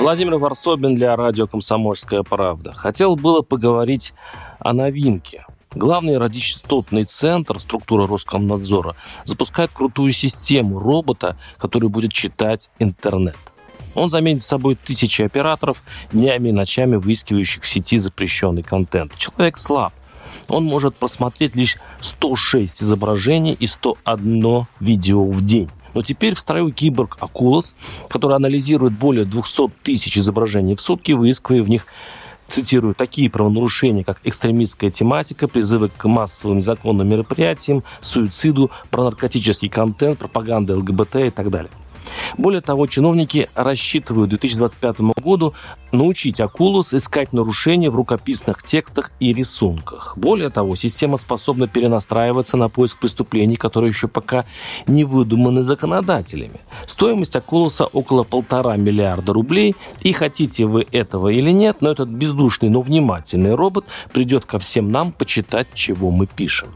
Владимир Варсобин для радио «Комсомольская правда». Хотел было поговорить о новинке. Главный радиочастотный центр, структура Роскомнадзора, запускает крутую систему робота, который будет читать интернет. Он заменит собой тысячи операторов, днями и ночами выискивающих в сети запрещенный контент. Человек слаб. Он может просмотреть лишь 106 изображений и 101 видео в день. Но теперь в строю киборг Акулос, который анализирует более 200 тысяч изображений в сутки, выискивая в них цитирую, такие правонарушения, как экстремистская тематика, призывы к массовым незаконным мероприятиям, суициду, пронаркотический контент, пропаганда ЛГБТ и так далее. Более того, чиновники рассчитывают к 2025 году научить Акулус искать нарушения в рукописных текстах и рисунках. Более того, система способна перенастраиваться на поиск преступлений, которые еще пока не выдуманы законодателями. Стоимость Акулуса около полтора миллиарда рублей, и хотите вы этого или нет, но этот бездушный, но внимательный робот придет ко всем нам почитать, чего мы пишем.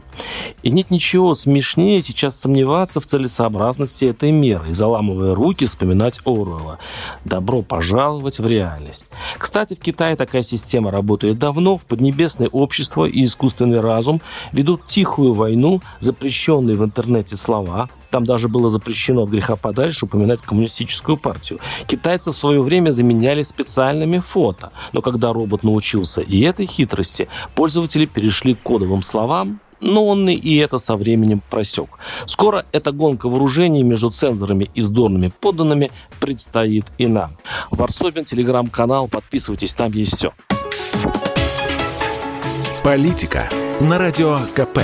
И нет ничего смешнее сейчас сомневаться в целесообразности этой меры и заламывая руки вспоминать Оруэлла. Добро пожаловать в реальность. Кстати, в Китае такая система работает давно. В Поднебесное общество и искусственный разум ведут тихую войну, запрещенные в интернете слова, там даже было запрещено от греха подальше упоминать коммунистическую партию. Китайцы в свое время заменяли специальными фото. Но когда робот научился и этой хитрости, пользователи перешли к кодовым словам, но он и это со временем просек. Скоро эта гонка вооружений между цензорами и сдорными подданными предстоит и нам. Варсобин, телеграм-канал, подписывайтесь, там есть все. Политика на радио КП.